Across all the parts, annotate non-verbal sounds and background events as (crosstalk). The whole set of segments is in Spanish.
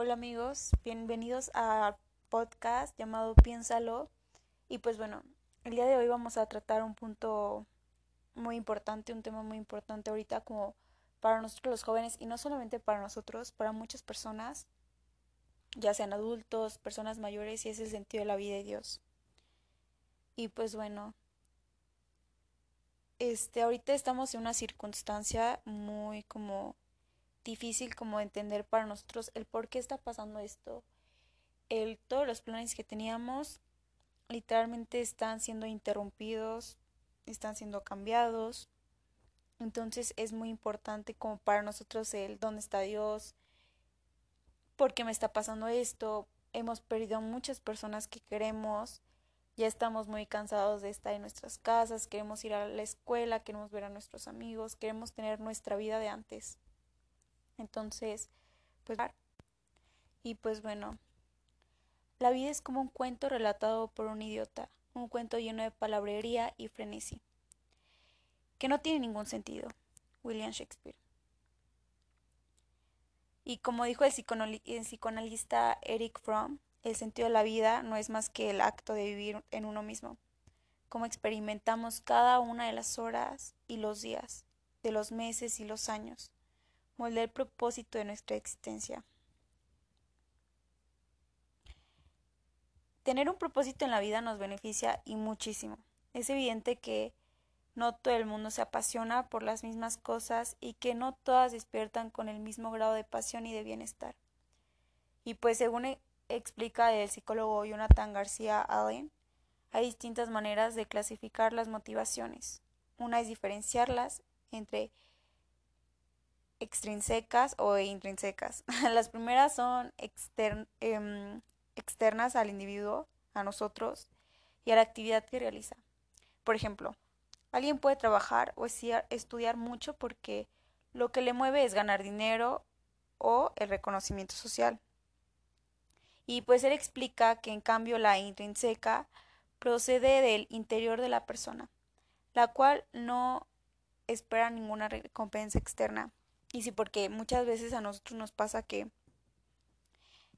Hola amigos, bienvenidos al podcast llamado Piénsalo. Y pues bueno, el día de hoy vamos a tratar un punto muy importante, un tema muy importante ahorita como para nosotros los jóvenes y no solamente para nosotros, para muchas personas, ya sean adultos, personas mayores y es el sentido de la vida de Dios. Y pues bueno, este ahorita estamos en una circunstancia muy como difícil como entender para nosotros el por qué está pasando esto. El, todos los planes que teníamos literalmente están siendo interrumpidos, están siendo cambiados. Entonces es muy importante como para nosotros el dónde está Dios, por qué me está pasando esto. Hemos perdido muchas personas que queremos, ya estamos muy cansados de estar en nuestras casas, queremos ir a la escuela, queremos ver a nuestros amigos, queremos tener nuestra vida de antes. Entonces, pues... Y pues bueno, la vida es como un cuento relatado por un idiota, un cuento lleno de palabrería y frenesí, que no tiene ningún sentido. William Shakespeare. Y como dijo el, el psicoanalista Eric Fromm, el sentido de la vida no es más que el acto de vivir en uno mismo, como experimentamos cada una de las horas y los días, de los meses y los años moldear el propósito de nuestra existencia. Tener un propósito en la vida nos beneficia y muchísimo. Es evidente que no todo el mundo se apasiona por las mismas cosas y que no todas despiertan con el mismo grado de pasión y de bienestar. Y pues según e-, explica el psicólogo Jonathan García Allen, hay distintas maneras de clasificar las motivaciones. Una es diferenciarlas entre extrinsecas o intrínsecas. (laughs) Las primeras son em, externas al individuo, a nosotros y a la actividad que realiza. Por ejemplo, alguien puede trabajar o estudiar mucho porque lo que le mueve es ganar dinero o el reconocimiento social. Y pues él explica que en cambio la intrínseca procede del interior de la persona, la cual no espera ninguna recompensa externa y sí, porque muchas veces a nosotros nos pasa que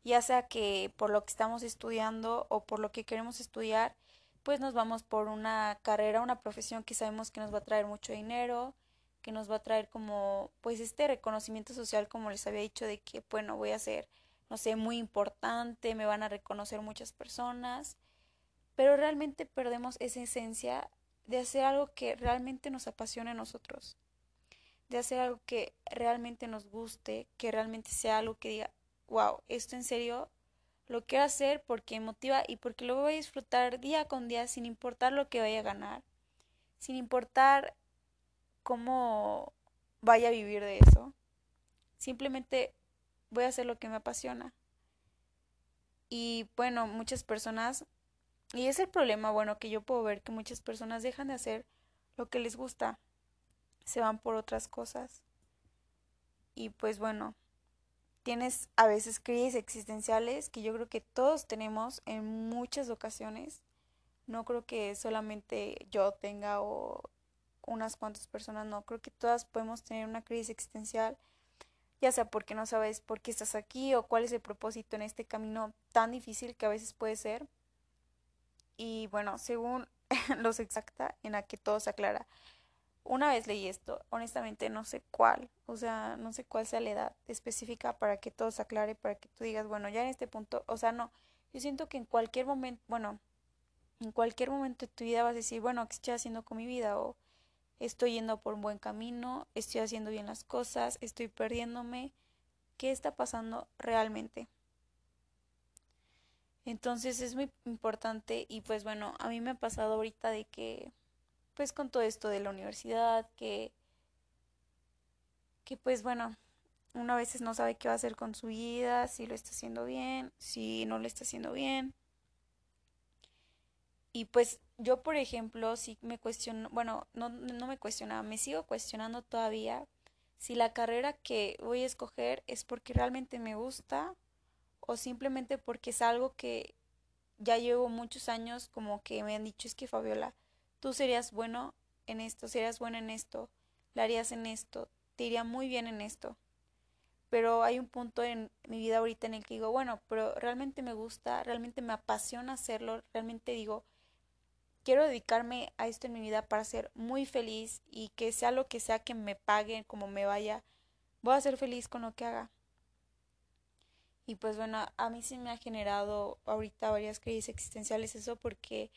ya sea que por lo que estamos estudiando o por lo que queremos estudiar, pues nos vamos por una carrera, una profesión que sabemos que nos va a traer mucho dinero, que nos va a traer como pues este reconocimiento social como les había dicho de que bueno, voy a ser no sé, muy importante, me van a reconocer muchas personas, pero realmente perdemos esa esencia de hacer algo que realmente nos apasione a nosotros de hacer algo que realmente nos guste, que realmente sea algo que diga, wow, esto en serio lo quiero hacer porque motiva y porque lo voy a disfrutar día con día sin importar lo que vaya a ganar, sin importar cómo vaya a vivir de eso. Simplemente voy a hacer lo que me apasiona. Y bueno, muchas personas, y es el problema, bueno, que yo puedo ver que muchas personas dejan de hacer lo que les gusta se van por otras cosas. Y pues bueno, tienes a veces crisis existenciales que yo creo que todos tenemos en muchas ocasiones. No creo que solamente yo tenga o unas cuantas personas, no, creo que todas podemos tener una crisis existencial, ya sea porque no sabes por qué estás aquí o cuál es el propósito en este camino tan difícil que a veces puede ser. Y bueno, según (laughs) los exacta, en la que todo se aclara. Una vez leí esto, honestamente no sé cuál, o sea, no sé cuál sea la edad específica para que todo se aclare, para que tú digas, bueno, ya en este punto, o sea, no, yo siento que en cualquier momento, bueno, en cualquier momento de tu vida vas a decir, bueno, ¿qué estoy haciendo con mi vida? O estoy yendo por un buen camino, estoy haciendo bien las cosas, estoy perdiéndome, ¿qué está pasando realmente? Entonces es muy importante y pues bueno, a mí me ha pasado ahorita de que pues con todo esto de la universidad, que, que pues bueno, uno a veces no sabe qué va a hacer con su vida, si lo está haciendo bien, si no lo está haciendo bien. Y pues yo, por ejemplo, sí me cuestiono, bueno, no, no me cuestionaba, me sigo cuestionando todavía si la carrera que voy a escoger es porque realmente me gusta o simplemente porque es algo que ya llevo muchos años como que me han dicho es que Fabiola, tú serías bueno en esto, serías bueno en esto, la harías en esto, te iría muy bien en esto. pero hay un punto en mi vida ahorita en el que digo, bueno, pero realmente me gusta, realmente me apasiona hacerlo, realmente digo, quiero dedicarme a esto en mi vida para ser muy feliz y que sea lo que sea que me paguen, como me vaya, voy a ser feliz con lo que haga. Y pues bueno, a mí sí me ha generado ahorita varias crisis existenciales eso porque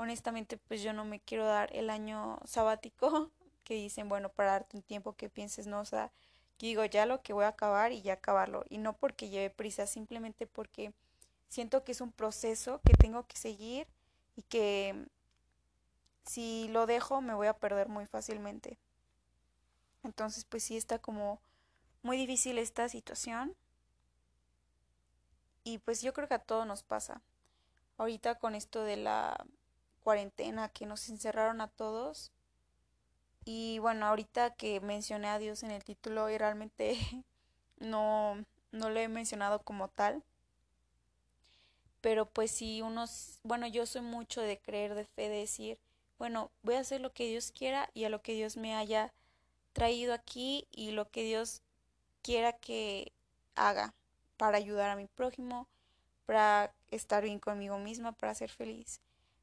honestamente pues yo no me quiero dar el año sabático (laughs) que dicen, bueno, para darte un tiempo que pienses, no, o sea, digo ya lo que voy a acabar y ya acabarlo. Y no porque lleve prisa, simplemente porque siento que es un proceso que tengo que seguir y que si lo dejo me voy a perder muy fácilmente. Entonces pues sí está como muy difícil esta situación. Y pues yo creo que a todos nos pasa. Ahorita con esto de la cuarentena que nos encerraron a todos. Y bueno, ahorita que mencioné a Dios en el título y realmente (laughs) no, no lo he mencionado como tal. Pero pues si unos, bueno, yo soy mucho de creer, de fe, de decir, bueno, voy a hacer lo que Dios quiera y a lo que Dios me haya traído aquí y lo que Dios quiera que haga para ayudar a mi prójimo, para estar bien conmigo misma, para ser feliz.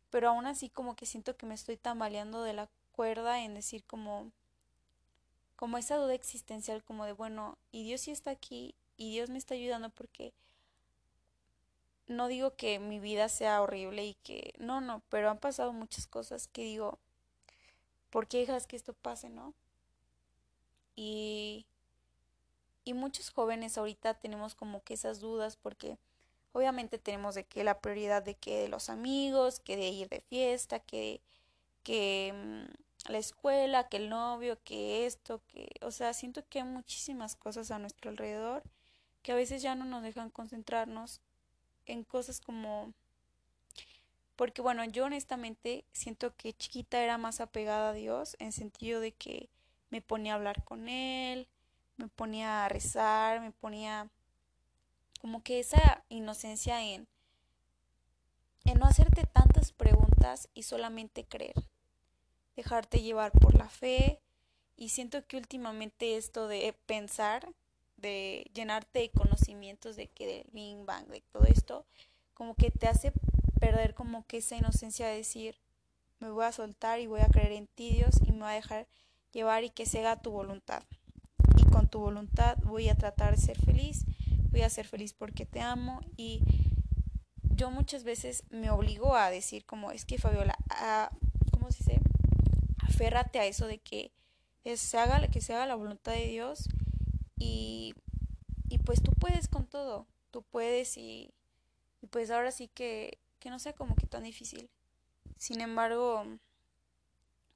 Pero aún así como que siento que me estoy tambaleando de la cuerda en decir como como esa duda existencial como de bueno, y Dios sí está aquí y Dios me está ayudando porque no digo que mi vida sea horrible y que no, no, pero han pasado muchas cosas que digo, ¿por qué dejas que esto pase, no? Y y muchos jóvenes ahorita tenemos como que esas dudas porque obviamente tenemos de que la prioridad de que de los amigos, que de ir de fiesta, que que mm, la escuela, que el novio, que esto, que, o sea, siento que hay muchísimas cosas a nuestro alrededor que a veces ya no nos dejan concentrarnos en cosas como porque bueno, yo honestamente siento que chiquita era más apegada a Dios en sentido de que me ponía a hablar con él, me ponía a rezar, me ponía como que esa inocencia en en no hacerte tantas preguntas y solamente creer. Dejarte llevar por la fe y siento que últimamente esto de pensar de llenarte de conocimientos de que del Big Bang, de todo esto, como que te hace perder como que esa inocencia de decir, me voy a soltar y voy a creer en ti Dios y me voy a dejar llevar y que se haga tu voluntad. Y con tu voluntad voy a tratar de ser feliz, voy a ser feliz porque te amo y yo muchas veces me obligo a decir como es que Fabiola, a, ¿cómo se dice? Aférrate a eso de que se haga, que se haga la voluntad de Dios y, y pues tú puedes con todo, tú puedes y, y pues ahora sí que, que no sea como que tan difícil. Sin embargo,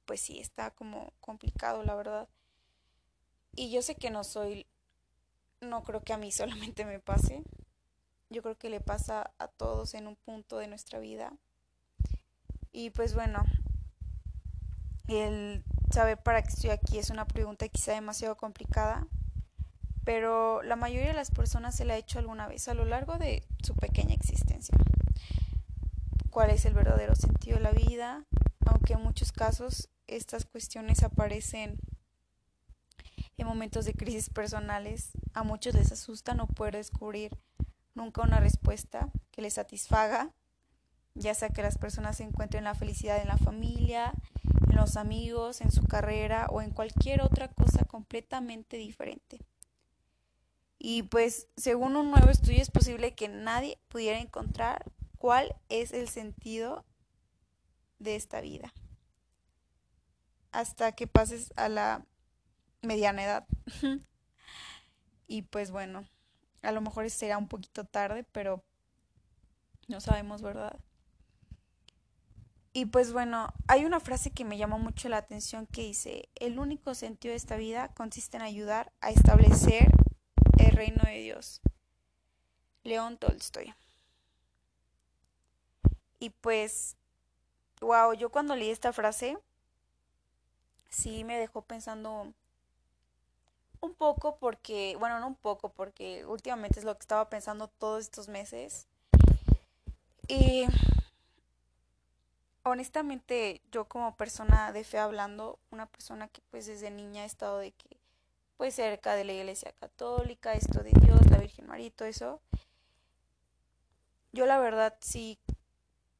pues sí, está como complicado, la verdad. Y yo sé que no soy, no creo que a mí (laughs) solamente me pase. Yo creo que le pasa a todos en un punto de nuestra vida. Y pues bueno, el saber para qué estoy aquí es una pregunta quizá demasiado complicada, pero la mayoría de las personas se la ha hecho alguna vez a lo largo de su pequeña existencia. ¿Cuál es el verdadero sentido de la vida? Aunque en muchos casos estas cuestiones aparecen en momentos de crisis personales, a muchos les asusta no poder descubrir nunca una respuesta que les satisfaga, ya sea que las personas encuentren la felicidad en la familia, en los amigos, en su carrera o en cualquier otra cosa completamente diferente. Y pues según un nuevo estudio es posible que nadie pudiera encontrar cuál es el sentido de esta vida hasta que pases a la mediana edad. y pues bueno, a lo mejor será un poquito tarde, pero no sabemos, ¿verdad? Y pues bueno, hay una frase que me llamó mucho la atención que dice, el único sentido de esta vida consiste en ayudar a establecer el reino de Dios. León Tolstoy. Y pues, wow, yo cuando leí esta frase, sí me dejó pensando un poco porque, bueno, no un poco, porque últimamente es lo que estaba pensando todos estos meses. Y honestamente, yo como persona de fe hablando, una persona que pues desde niña he estado de que pues cerca de la iglesia católica, esto de Dios, la Virgen María y todo eso. Yo la verdad sí,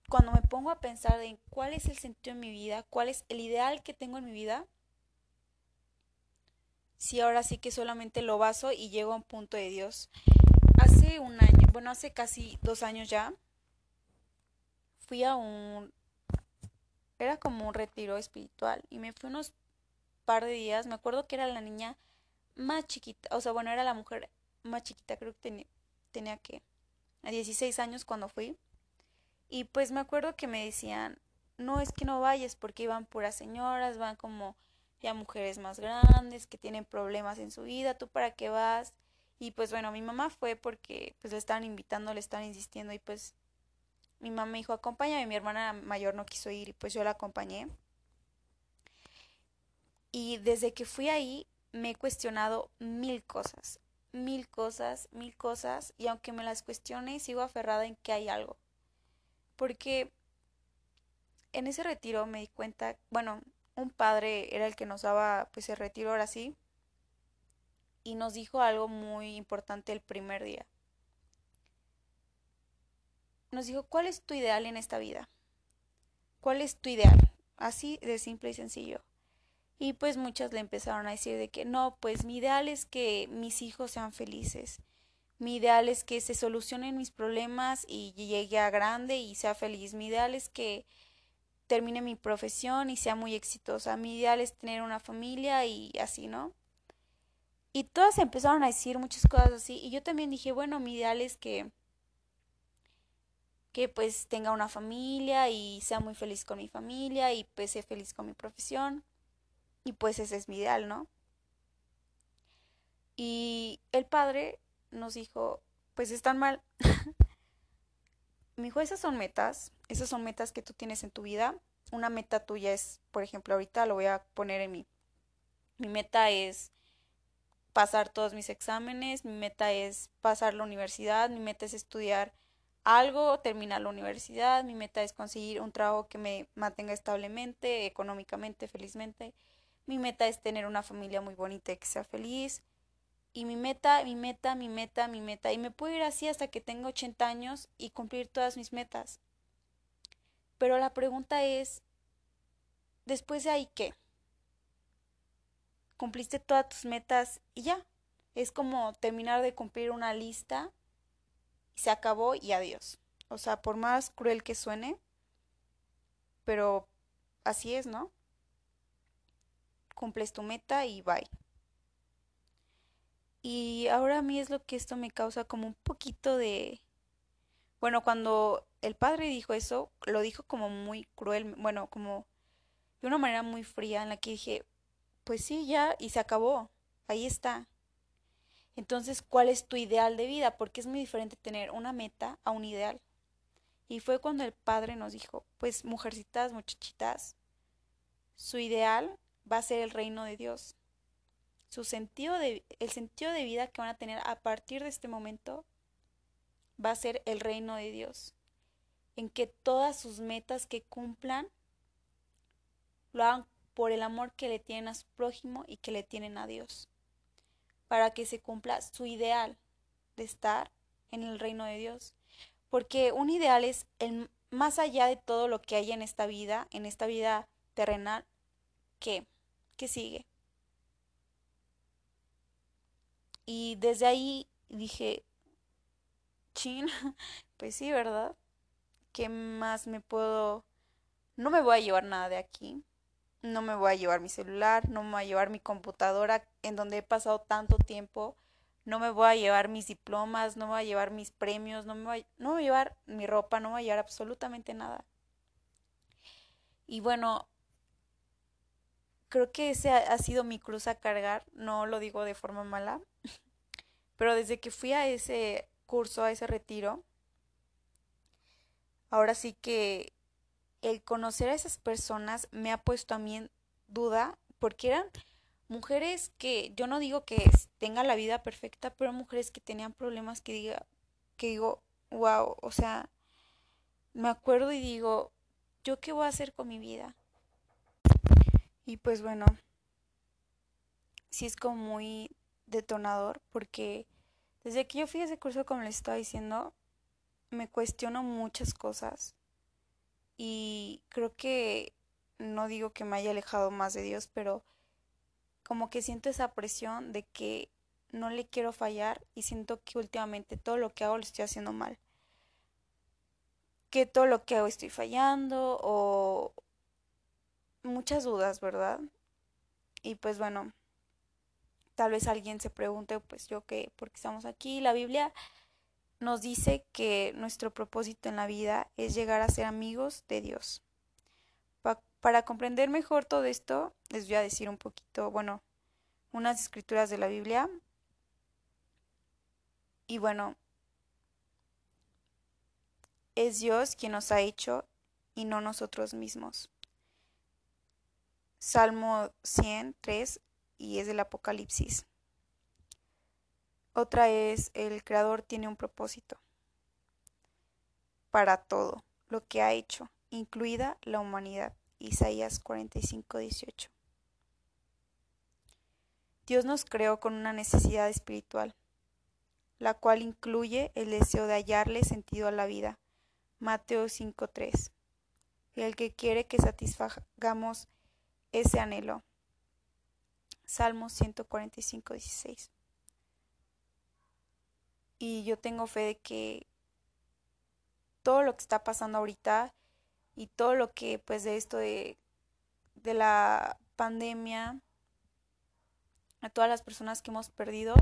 cuando me pongo a pensar en cuál es el sentido de mi vida, cuál es el ideal que tengo en mi vida, sí ahora sí que solamente lo baso y llego a un punto de Dios. Hace un año, bueno, hace casi dos años ya, fui a un, era como un retiro espiritual y me fui unos par de días, me acuerdo que era la niña más chiquita, o sea, bueno, era la mujer más chiquita, creo que tenía, tenía que, a 16 años cuando fui. Y pues me acuerdo que me decían, no es que no vayas porque iban puras señoras, van como ya mujeres más grandes que tienen problemas en su vida, ¿tú para qué vas? Y pues bueno, mi mamá fue porque pues le estaban invitando, le estaban insistiendo y pues mi mamá me dijo, acompáñame, mi hermana mayor no quiso ir y pues yo la acompañé. Y desde que fui ahí me he cuestionado mil cosas, mil cosas, mil cosas, y aunque me las cuestione, sigo aferrada en que hay algo. Porque en ese retiro me di cuenta, bueno, un padre era el que nos daba pues el retiro ahora sí, y nos dijo algo muy importante el primer día. Nos dijo, ¿cuál es tu ideal en esta vida? ¿Cuál es tu ideal? Así de simple y sencillo. Y pues muchas le empezaron a decir de que no, pues mi ideal es que mis hijos sean felices. Mi ideal es que se solucionen mis problemas y llegue a grande y sea feliz. Mi ideal es que termine mi profesión y sea muy exitosa. Mi ideal es tener una familia y así, ¿no? Y todas empezaron a decir muchas cosas así. Y yo también dije, bueno, mi ideal es que que pues tenga una familia y sea muy feliz con mi familia y pues sea feliz con mi profesión. Y pues ese es mi ideal, ¿no? Y el padre nos dijo, pues están mal. (laughs) Me dijo, esas son metas, esas son metas que tú tienes en tu vida. Una meta tuya es, por ejemplo, ahorita lo voy a poner en mi... Mi meta es pasar todos mis exámenes, mi meta es pasar la universidad, mi meta es estudiar algo, terminar la universidad, mi meta es conseguir un trabajo que me mantenga establemente, económicamente, felizmente. Mi meta es tener una familia muy bonita y que sea feliz. Y mi meta, mi meta, mi meta, mi meta. Y me puedo ir así hasta que tenga 80 años y cumplir todas mis metas. Pero la pregunta es, después de ahí, ¿qué? Cumpliste todas tus metas y ya. Es como terminar de cumplir una lista y se acabó y adiós. O sea, por más cruel que suene, pero así es, ¿no? cumples tu meta y bye. Y ahora a mí es lo que esto me causa como un poquito de... Bueno, cuando el padre dijo eso, lo dijo como muy cruel, bueno, como de una manera muy fría en la que dije, pues sí, ya, y se acabó, ahí está. Entonces, ¿cuál es tu ideal de vida? Porque es muy diferente tener una meta a un ideal. Y fue cuando el padre nos dijo, pues mujercitas, muchachitas, su ideal va a ser el reino de Dios. Su sentido de, el sentido de vida que van a tener a partir de este momento va a ser el reino de Dios. En que todas sus metas que cumplan lo hagan por el amor que le tienen a su prójimo y que le tienen a Dios. Para que se cumpla su ideal de estar en el reino de Dios. Porque un ideal es el más allá de todo lo que hay en esta vida, en esta vida terrenal, que ¿Qué sigue? Y desde ahí dije, chin, (laughs) pues sí, ¿verdad? ¿Qué más me puedo... No me voy a llevar nada de aquí. No me voy a llevar mi celular, no me voy a llevar mi computadora en donde he pasado tanto tiempo. No me voy a llevar mis diplomas, no me voy a llevar mis premios, no me voy, no me voy a llevar mi ropa, no me voy a llevar absolutamente nada. Y bueno, creo que ese ha, sido mi cruz a cargar, no lo digo de forma mala, pero desde que fui a ese curso, a ese retiro, ahora sí que el conocer a esas personas me ha puesto a mí en duda, porque eran mujeres que yo no digo que tengan la vida perfecta, pero mujeres que tenían problemas que diga que digo, wow, o sea, me acuerdo y digo, ¿yo qué voy a hacer con mi vida? Y pues bueno, sí es como muy detonador porque desde que yo fui a ese curso, como les estaba diciendo, me cuestiono muchas cosas y creo que no digo que me haya alejado más de Dios, pero como que siento esa presión de que no le quiero fallar y siento que últimamente todo lo que hago lo estoy haciendo mal. Que todo lo que hago estoy fallando o muchas dudas, ¿verdad? Y pues bueno, tal vez alguien se pregunte, pues yo qué, ¿por qué estamos aquí? La Biblia nos dice que nuestro propósito en la vida es llegar a ser amigos de Dios. para comprender mejor todo esto, les voy a decir un poquito, bueno, unas escrituras de la Biblia. Y bueno, es Dios quien nos ha hecho y no nosotros mismos. Salmo 103 y es del Apocalipsis. Otra es, el Creador tiene un propósito para todo lo que ha hecho, incluida la humanidad. Isaías 45, 18. Dios nos creó con una necesidad espiritual, la cual incluye el deseo de hallarle sentido a la vida. Mateo 5.3. El que quiere que satisfagamos ese anhelo. Salmos 145.16 y yo tengo fe de que todo lo que está pasando ahorita y todo lo que pues de esto de, de la pandemia, a todas las personas que hemos perdido,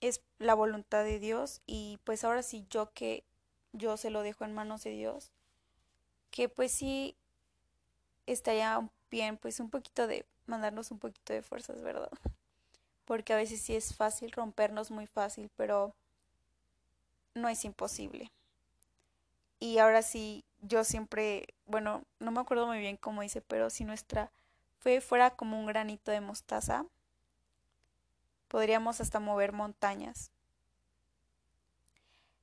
es la voluntad de Dios. Y pues ahora sí yo que yo se lo dejo en manos de Dios, que pues sí estaría bien pues un poquito de mandarnos un poquito de fuerzas, ¿verdad? (laughs) porque a veces sí es fácil rompernos muy fácil, pero no es imposible. Y ahora sí, yo siempre, bueno, no me acuerdo muy bien cómo dice, pero si nuestra fe fuera como un granito de mostaza, podríamos hasta mover montañas.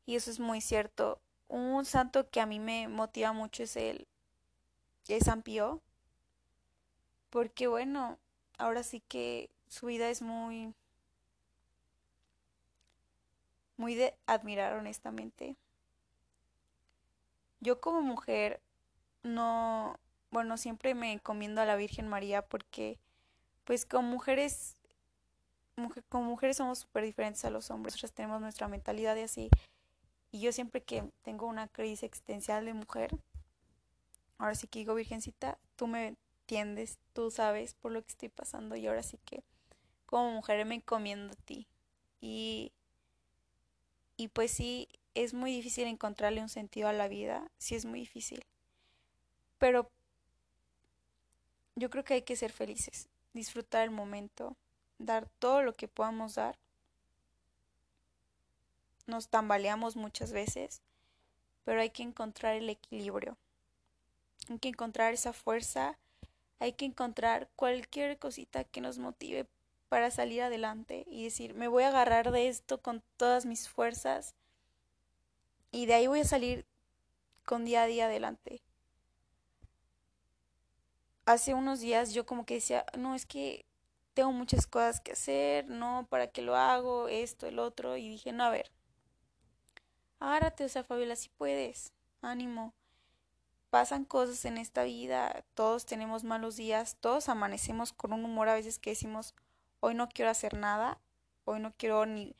Y eso es muy cierto. Un santo que a mí me motiva mucho es el es San Pío. Porque bueno, ahora sí que su vida es muy muy de admirar honestamente. Yo como mujer no, bueno, siempre me encomiendo a la Virgen María porque pues como mujeres como mujeres somos súper diferentes a los hombres, nosotros tenemos nuestra mentalidad y así. Y yo siempre que tengo una crisis existencial de mujer, ahora sí que digo, Virgencita, tú me entiendes, tú sabes por lo que estoy pasando y ahora sí que como mujer me encomiendo a ti. Y, y pues sí, es muy difícil encontrarle un sentido a la vida, sí es muy difícil. Pero yo creo que hay que ser felices, disfrutar el momento, dar todo lo que podamos dar. Nos tambaleamos muchas veces, pero hay que encontrar el equilibrio. Hay que encontrar esa fuerza, hay que encontrar cualquier cosita que nos motive para salir adelante y decir, me voy a agarrar de esto con todas mis fuerzas y de ahí voy a salir con día a día adelante. Hace unos días yo como que decía, no, es que tengo muchas cosas que hacer, no, ¿para qué lo hago? Esto, el otro. Y dije, no, a ver, agárrate, o sea, Fabiola, si puedes, ánimo. Pasan cosas en esta vida, todos tenemos malos días, todos amanecemos con un humor a veces que decimos, hoy no quiero hacer nada, hoy no quiero ni...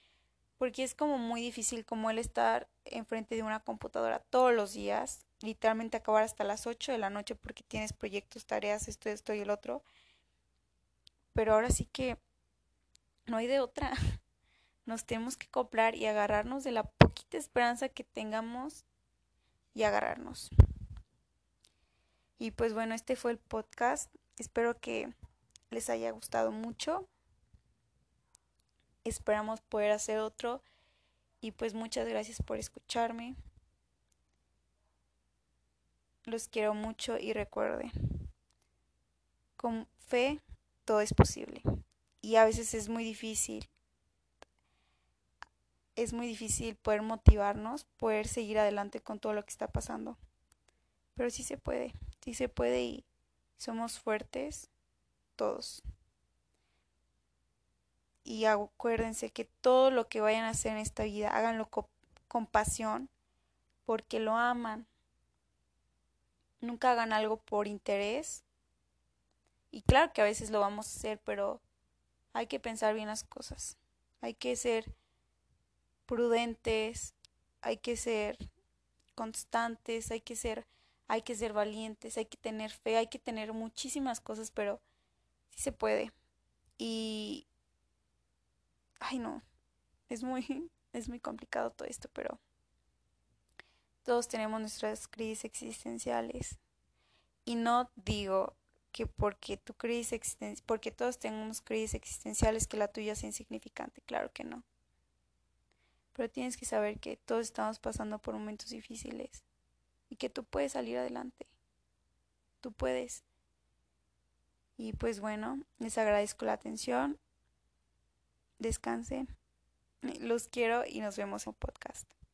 porque es como muy difícil como el estar enfrente de una computadora todos los días, literalmente acabar hasta las 8 de la noche porque tienes proyectos, tareas, esto, esto y el otro. Pero ahora sí que no hay de otra. (laughs) Nos tenemos que comprar y agarrarnos de la poquita esperanza que tengamos y agarrarnos. Y pues bueno, este fue el podcast. Espero que les haya gustado mucho. Esperamos poder hacer otro. Y pues muchas gracias por escucharme. Los quiero mucho y recuerden, con fe todo es posible. Y a veces es muy difícil. Es muy difícil poder motivarnos, poder seguir adelante con todo lo que está pasando. Pero sí se puede, sí se puede y somos fuertes todos. y acuérdense que todo lo que vayan a hacer en esta vida, háganlo con pasión, porque lo aman. Nunca hagan algo por interés. Y claro que a veces lo vamos a hacer, pero hay que pensar bien las cosas. Hay que ser prudentes, hay que ser constantes, hay que ser hay que ser valientes, hay que tener fe, hay que tener muchísimas cosas, pero sí se puede. Y ay no, es muy (laughs) es muy complicado todo esto, pero todos tenemos nuestras crisis existenciales. Y no digo que porque tu crisis existencial, porque todos tenemos crisis existenciales que la tuya sea insignificante, claro que no. Pero tienes que saber que todos estamos pasando por momentos difíciles y que tú puedes salir adelante. Tú puedes. Y pues bueno, les agradezco la atención. Descansen. Los quiero y nos vemos en podcast.